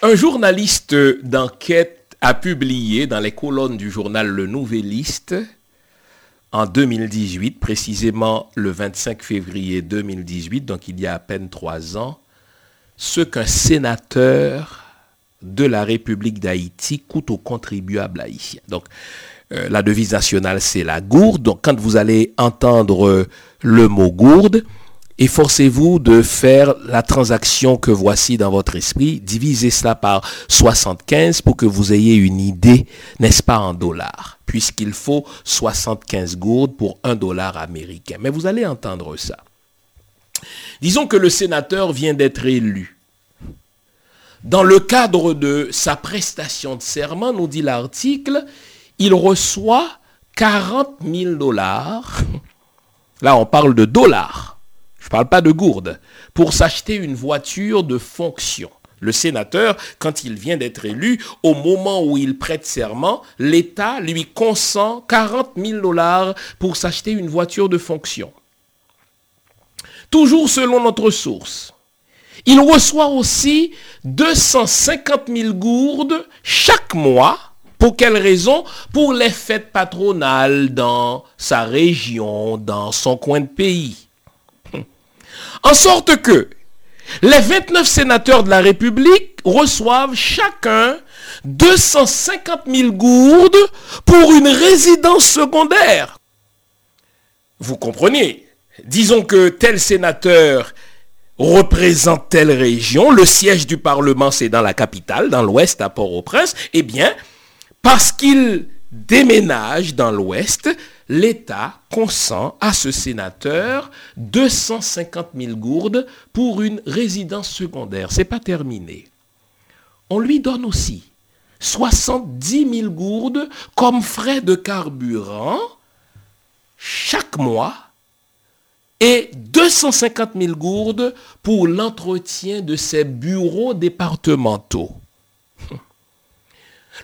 Un journaliste d'enquête a publié dans les colonnes du journal Le Nouvelliste en 2018, précisément le 25 février 2018, donc il y a à peine trois ans, ce qu'un sénateur de la République d'Haïti coûte aux contribuables haïtiens. Donc, euh, la devise nationale, c'est la gourde. Donc, quand vous allez entendre le mot gourde, efforcez-vous de faire la transaction que voici dans votre esprit, divisez cela par 75 pour que vous ayez une idée, n'est-ce pas, en dollars, puisqu'il faut 75 gourdes pour un dollar américain. Mais vous allez entendre ça. Disons que le sénateur vient d'être élu. Dans le cadre de sa prestation de serment, nous dit l'article, il reçoit 40 000 dollars. Là, on parle de dollars. Je ne parle pas de gourdes. Pour s'acheter une voiture de fonction. Le sénateur, quand il vient d'être élu, au moment où il prête serment, l'État lui consent 40 000 dollars pour s'acheter une voiture de fonction. Toujours selon notre source. Il reçoit aussi 250 000 gourdes chaque mois. Pour quelle raison? Pour les fêtes patronales dans sa région, dans son coin de pays. En sorte que les 29 sénateurs de la République reçoivent chacun 250 000 gourdes pour une résidence secondaire. Vous comprenez? Disons que tel sénateur représente telle région, le siège du Parlement c'est dans la capitale, dans l'ouest à Port-au-Prince, eh bien, parce qu'il déménage dans l'ouest, l'État consent à ce sénateur 250 000 gourdes pour une résidence secondaire. C'est pas terminé. On lui donne aussi 70 000 gourdes comme frais de carburant chaque mois et 250 000 gourdes pour l'entretien de ses bureaux départementaux.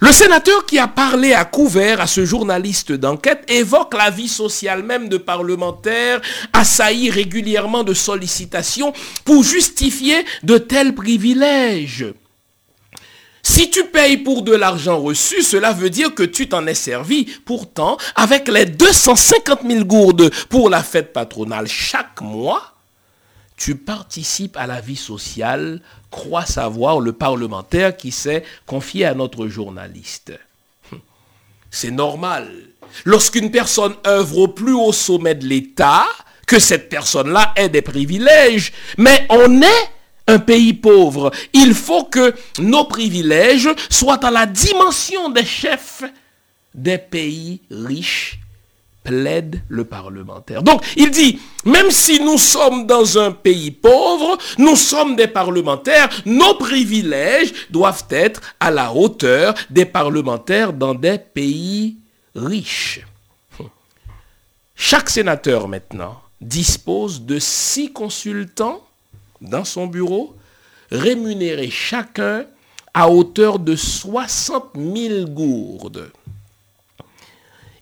Le sénateur qui a parlé à couvert à ce journaliste d'enquête évoque la vie sociale même de parlementaires assaillis régulièrement de sollicitations pour justifier de tels privilèges. Si tu payes pour de l'argent reçu, cela veut dire que tu t'en es servi. Pourtant, avec les 250 000 gourdes pour la fête patronale chaque mois, tu participes à la vie sociale, croit savoir le parlementaire qui s'est confié à notre journaliste. C'est normal. Lorsqu'une personne œuvre au plus haut sommet de l'État, que cette personne-là ait des privilèges. Mais on est un pays pauvre. Il faut que nos privilèges soient à la dimension des chefs des pays riches, plaide le parlementaire. Donc, il dit, même si nous sommes dans un pays pauvre, nous sommes des parlementaires, nos privilèges doivent être à la hauteur des parlementaires dans des pays riches. Chaque sénateur maintenant dispose de six consultants dans son bureau, rémunéré chacun à hauteur de 60 000 gourdes.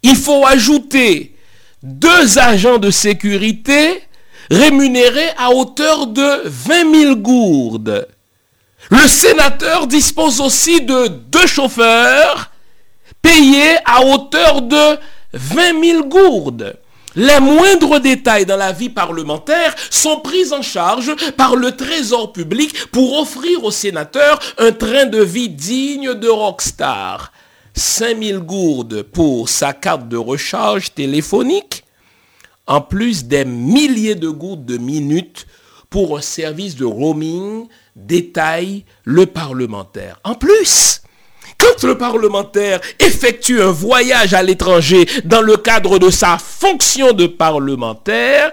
Il faut ajouter deux agents de sécurité rémunérés à hauteur de 20 000 gourdes. Le sénateur dispose aussi de deux chauffeurs payés à hauteur de 20 000 gourdes. Les moindres détails dans la vie parlementaire sont pris en charge par le Trésor public pour offrir aux sénateurs un train de vie digne de rockstar. 5000 gourdes pour sa carte de recharge téléphonique, en plus des milliers de gourdes de minutes pour un service de roaming, détaille le parlementaire. En plus, quand le parlementaire effectue un voyage à l'étranger dans le cadre de sa fonction de parlementaire,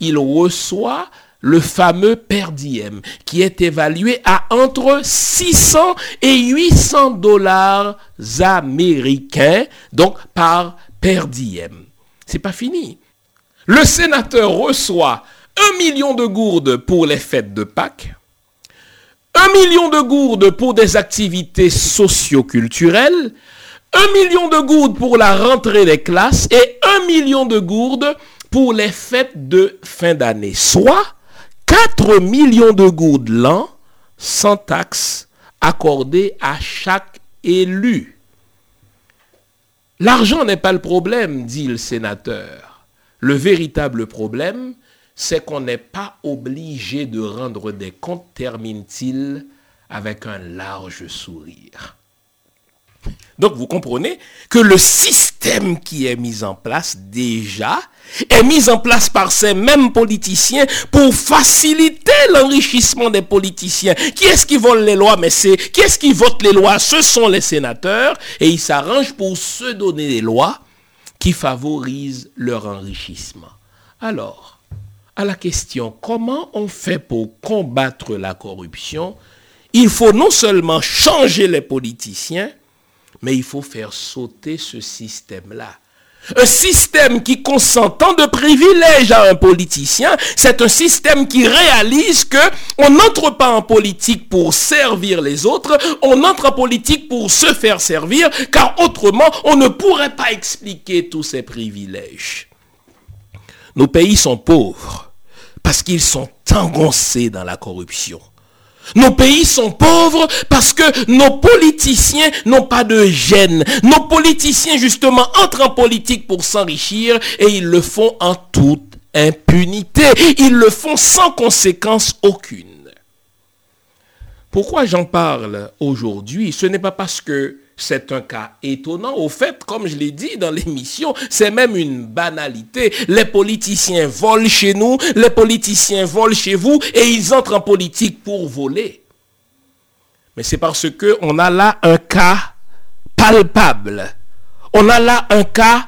il reçoit le fameux per diem qui est évalué à entre 600 et 800 dollars américains, donc par per diem. C'est pas fini. Le sénateur reçoit un million de gourdes pour les fêtes de Pâques, un million de gourdes pour des activités socioculturelles, un million de gourdes pour la rentrée des classes et un million de gourdes pour les fêtes de fin d'année, soit 4 millions de gourdes l'an sans taxe accordée à chaque élu. L'argent n'est pas le problème, dit le sénateur. Le véritable problème, c'est qu'on n'est pas obligé de rendre des comptes, termine-t-il avec un large sourire. Donc vous comprenez que le système qui est mis en place déjà est mis en place par ces mêmes politiciens pour faciliter l'enrichissement des politiciens. Qui est-ce qui vole les lois Mais qui est-ce qui vote les lois? Ce sont les sénateurs et ils s'arrangent pour se donner des lois qui favorisent leur enrichissement. Alors, à la question comment on fait pour combattre la corruption, il faut non seulement changer les politiciens, mais il faut faire sauter ce système-là. Un système qui consent tant de privilèges à un politicien, c'est un système qui réalise que on n'entre pas en politique pour servir les autres, on entre en politique pour se faire servir, car autrement, on ne pourrait pas expliquer tous ces privilèges. Nos pays sont pauvres parce qu'ils sont engoncés dans la corruption. Nos pays sont pauvres parce que nos politiciens n'ont pas de gêne. Nos politiciens, justement, entrent en politique pour s'enrichir et ils le font en toute impunité. Ils le font sans conséquence aucune. Pourquoi j'en parle aujourd'hui? Ce n'est pas parce que c'est un cas étonnant. Au fait, comme je l'ai dit dans l'émission, c'est même une banalité. Les politiciens volent chez nous, les politiciens volent chez vous et ils entrent en politique pour voler. Mais c'est parce qu'on a là un cas palpable. On a là un cas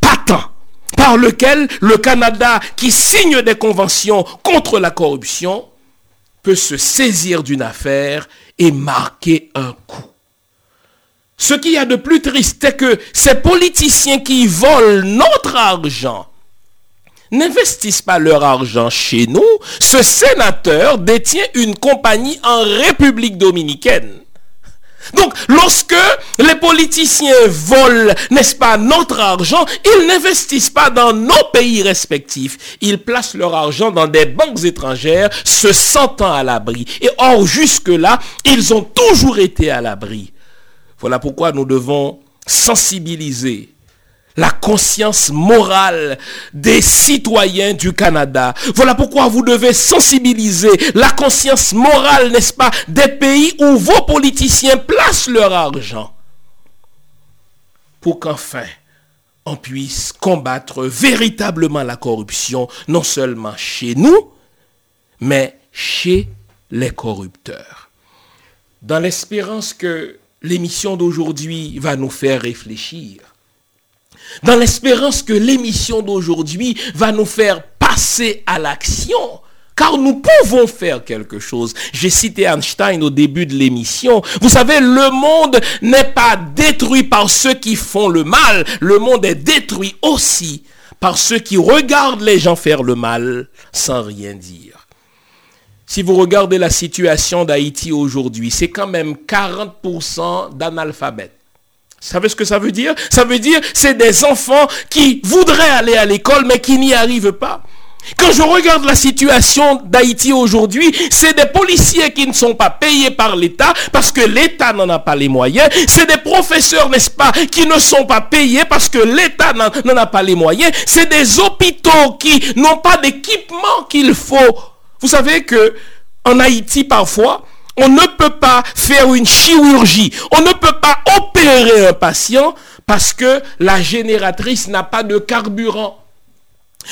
patent par lequel le Canada, qui signe des conventions contre la corruption, peut se saisir d'une affaire et marquer un coup. Ce qu'il y a de plus triste, c'est que ces politiciens qui volent notre argent n'investissent pas leur argent chez nous. Ce sénateur détient une compagnie en République dominicaine. Donc, lorsque les politiciens volent, n'est-ce pas, notre argent, ils n'investissent pas dans nos pays respectifs. Ils placent leur argent dans des banques étrangères, se sentant à l'abri. Et or, jusque-là, ils ont toujours été à l'abri. Voilà pourquoi nous devons sensibiliser la conscience morale des citoyens du Canada. Voilà pourquoi vous devez sensibiliser la conscience morale, n'est-ce pas, des pays où vos politiciens placent leur argent. Pour qu'enfin, on puisse combattre véritablement la corruption, non seulement chez nous, mais chez les corrupteurs. Dans l'espérance que l'émission d'aujourd'hui va nous faire réfléchir, dans l'espérance que l'émission d'aujourd'hui va nous faire passer à l'action. Car nous pouvons faire quelque chose. J'ai cité Einstein au début de l'émission. Vous savez, le monde n'est pas détruit par ceux qui font le mal. Le monde est détruit aussi par ceux qui regardent les gens faire le mal sans rien dire. Si vous regardez la situation d'Haïti aujourd'hui, c'est quand même 40% d'analphabètes. Vous savez ce que ça veut dire? Ça veut dire c'est des enfants qui voudraient aller à l'école mais qui n'y arrivent pas. Quand je regarde la situation d'Haïti aujourd'hui, c'est des policiers qui ne sont pas payés par l'État parce que l'État n'en a pas les moyens. C'est des professeurs, n'est-ce pas, qui ne sont pas payés parce que l'État n'en a pas les moyens. C'est des hôpitaux qui n'ont pas d'équipement qu'il faut. Vous savez que en Haïti, parfois, on ne peut pas faire une chirurgie. On ne peut pas opérer un patient parce que la génératrice n'a pas de carburant.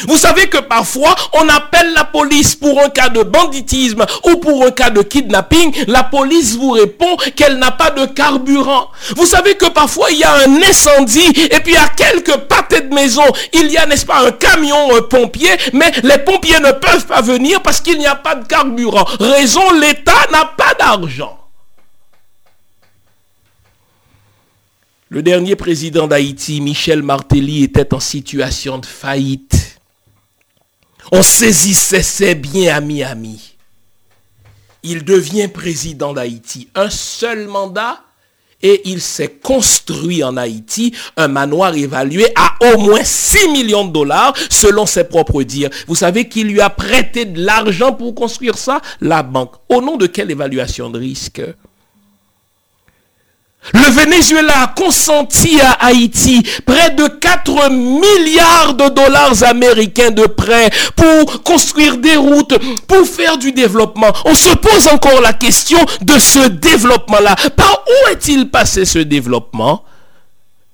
Vous savez que parfois, on appelle la police pour un cas de banditisme ou pour un cas de kidnapping. La police vous répond qu'elle n'a pas de carburant. Vous savez que parfois, il y a un incendie et puis à quelques pâtés de maison, il y a, n'est-ce pas, un camion, un pompier, mais les pompiers ne peuvent pas venir parce qu'il n'y a pas de carburant. Raison, l'État n'a pas d'argent. Le dernier président d'Haïti, Michel Martelly, était en situation de faillite. On saisissait ses biens à Miami. Il devient président d'Haïti. Un seul mandat et il s'est construit en Haïti un manoir évalué à au moins 6 millions de dollars selon ses propres dires. Vous savez qui lui a prêté de l'argent pour construire ça? La banque. Au nom de quelle évaluation de risque? Le Venezuela a consenti à Haïti près de 4 milliards de dollars américains de prêts pour construire des routes, pour faire du développement. On se pose encore la question de ce développement-là. Par où est-il passé ce développement?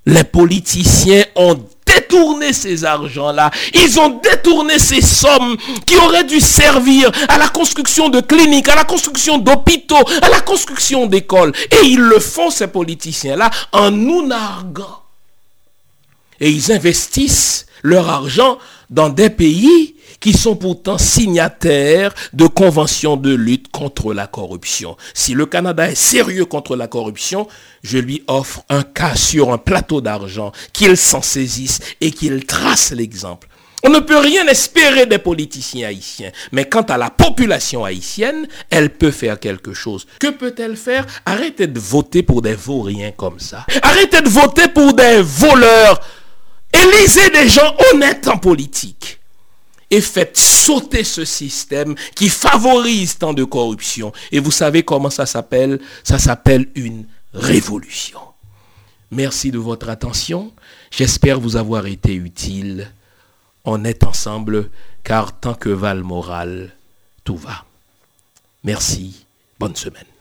Les politiciens ont détourné ces argents-là. Ils ont détourné ces sommes qui auraient dû servir à la construction de cliniques, à la construction d'hôpitaux, à la construction d'écoles. Et ils le font, ces politiciens-là, en nous narguant. Et ils investissent leur argent dans des pays qui sont pourtant signataires de conventions de lutte contre la corruption. Si le Canada est sérieux contre la corruption, je lui offre un cas sur un plateau d'argent, qu'il s'en saisisse et qu'il trace l'exemple. On ne peut rien espérer des politiciens haïtiens. Mais quant à la population haïtienne, elle peut faire quelque chose. Que peut-elle faire? Arrêtez de voter pour des vauriens comme ça. Arrêtez de voter pour des voleurs. Élisez des gens honnêtes en politique et faites sauter ce système qui favorise tant de corruption. Et vous savez comment ça s'appelle? Ça s'appelle une révolution. Merci de votre attention. J'espère vous avoir été utile. On est ensemble car tant que val moral, tout va. Merci. Bonne semaine.